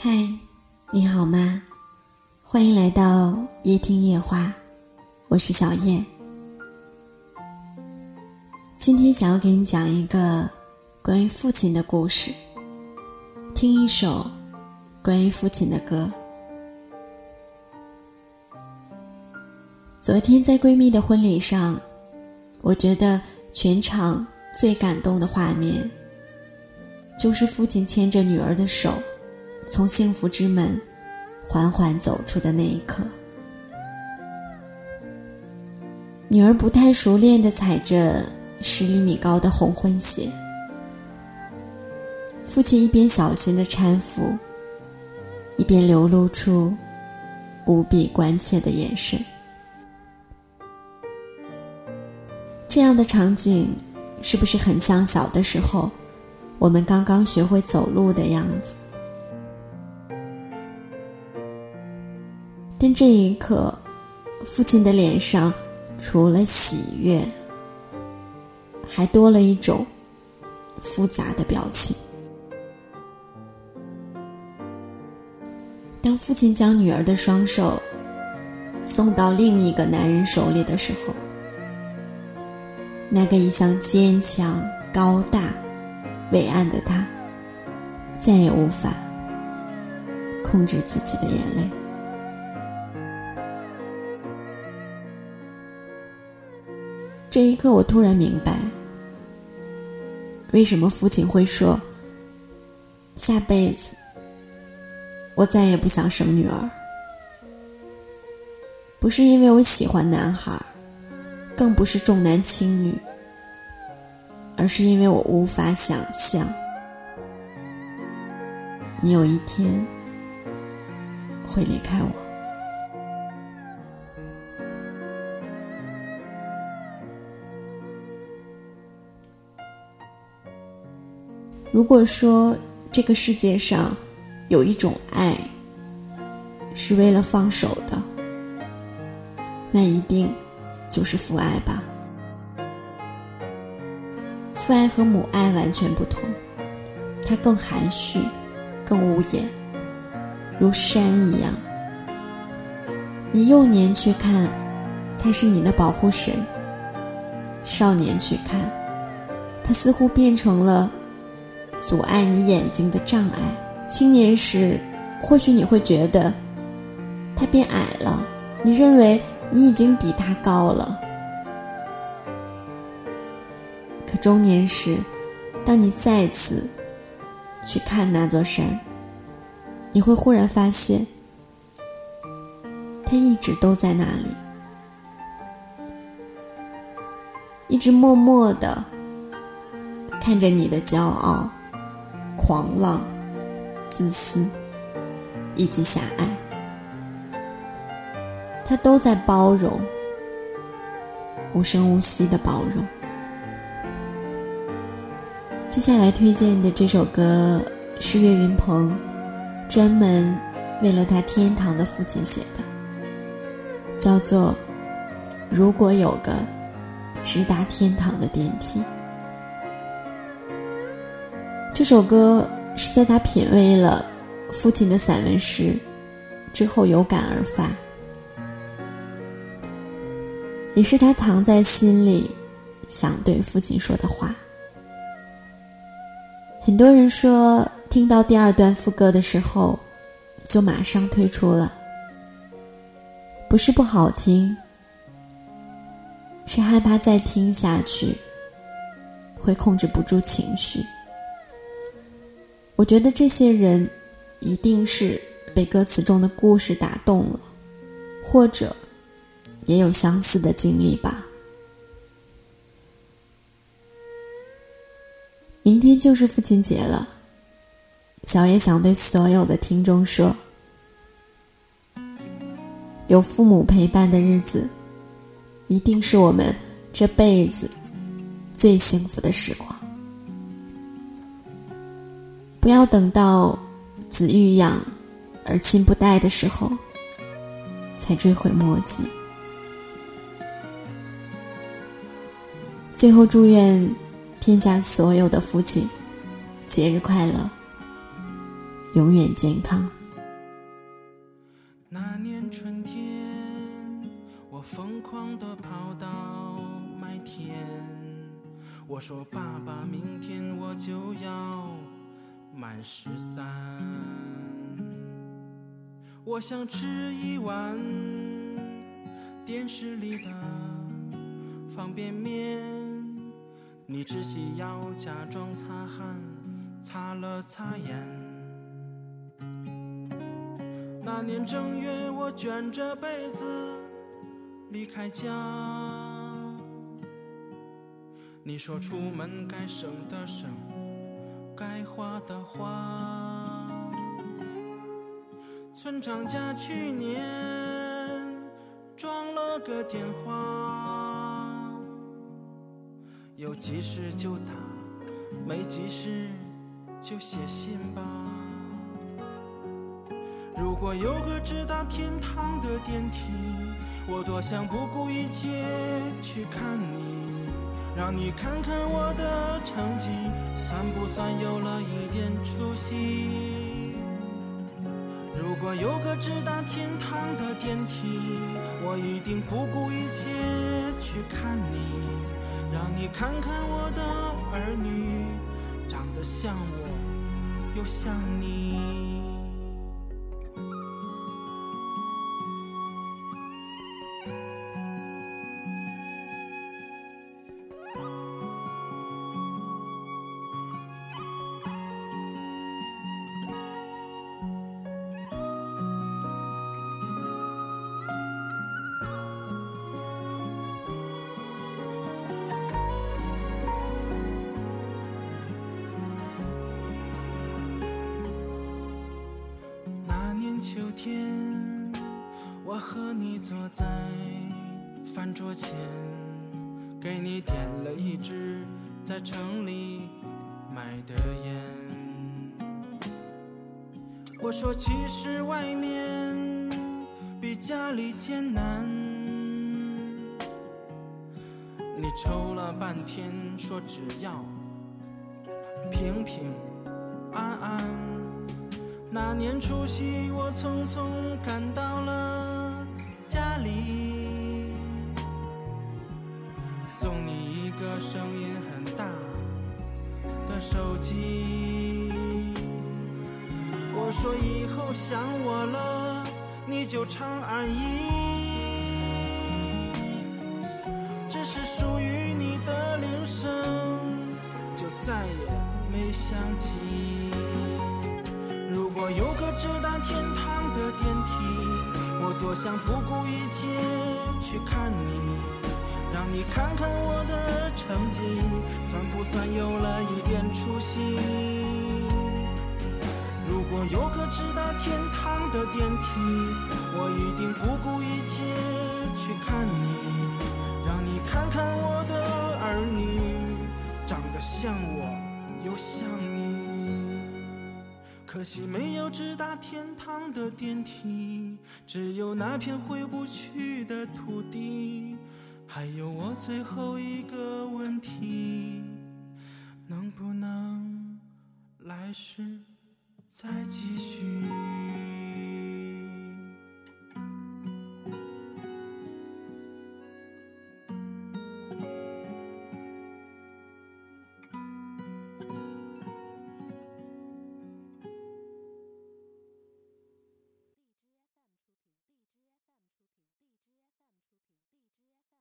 嗨，你好吗？欢迎来到夜听夜话，我是小叶。今天想要给你讲一个关于父亲的故事，听一首关于父亲的歌。昨天在闺蜜的婚礼上，我觉得全场最感动的画面，就是父亲牵着女儿的手。从幸福之门缓缓走出的那一刻，女儿不太熟练的踩着十厘米高的红婚鞋，父亲一边小心的搀扶，一边流露出无比关切的眼神。这样的场景，是不是很像小的时候，我们刚刚学会走路的样子？这一刻，父亲的脸上除了喜悦，还多了一种复杂的表情。当父亲将女儿的双手送到另一个男人手里的时候，那个一向坚强、高大、伟岸的他，再也无法控制自己的眼泪。这一刻，我突然明白，为什么父亲会说：“下辈子，我再也不想生女儿。”不是因为我喜欢男孩，更不是重男轻女，而是因为我无法想象，你有一天会离开我。如果说这个世界上有一种爱是为了放手的，那一定就是父爱吧。父爱和母爱完全不同，它更含蓄，更无言，如山一样。你幼年去看，它是你的保护神；少年去看，它似乎变成了。阻碍你眼睛的障碍。青年时，或许你会觉得他变矮了，你认为你已经比他高了。可中年时，当你再次去看那座山，你会忽然发现，他一直都在那里，一直默默的看着你的骄傲。狂妄、自私以及狭隘，他都在包容，无声无息的包容。接下来推荐的这首歌是岳云鹏专门为了他天堂的父亲写的，叫做《如果有个直达天堂的电梯》。这首歌是在他品味了父亲的散文诗之后有感而发，也是他藏在心里想对父亲说的话。很多人说，听到第二段副歌的时候，就马上退出了，不是不好听，是害怕再听下去会控制不住情绪。我觉得这些人一定是被歌词中的故事打动了，或者也有相似的经历吧。明天就是父亲节了，小野想对所有的听众说：有父母陪伴的日子，一定是我们这辈子最幸福的时光。不要等到子欲养而亲不待的时候，才追悔莫及。最后，祝愿天下所有的父亲节日快乐，永远健康。那年春天，我疯狂的跑到麦田，我说：“爸爸，明天我就要满十三。”我想吃一碗电视里的方便面，你只需要假装擦汗，擦了擦眼。那年正月，我卷着被子离开家。你说出门该省的省，花的花。村长家去年装了个电话，有急事就打，没急事就写信吧。如果有个直达天堂的电梯，我多想不顾一切去看你，让你看看我的成绩，算不算有了一点出息？如果有个直达天堂的电梯，我一定不顾一切去看你，让你看看我的儿女，长得像我，又像你。秋天，我和你坐在饭桌前，给你点了一支在城里买的烟。我说，其实外面比家里艰难。你抽了半天，说只要平平安安。那年除夕，我匆匆赶到了家里，送你一个声音很大的手机。我说以后想我了，你就长按一，这是属于你的铃声，就再也没响起。如果有个直达天堂的电梯，我多想不顾一切去看你，让你看看我的成绩，算不算有了一点出息？如果有个直达天堂的电梯，我一定不顾一切去看你，让你看看我的儿女，长得像我，又像你。可惜没有直达天堂的电梯，只有那片回不去的土地。还有我最后一个问题，能不能来世再继续？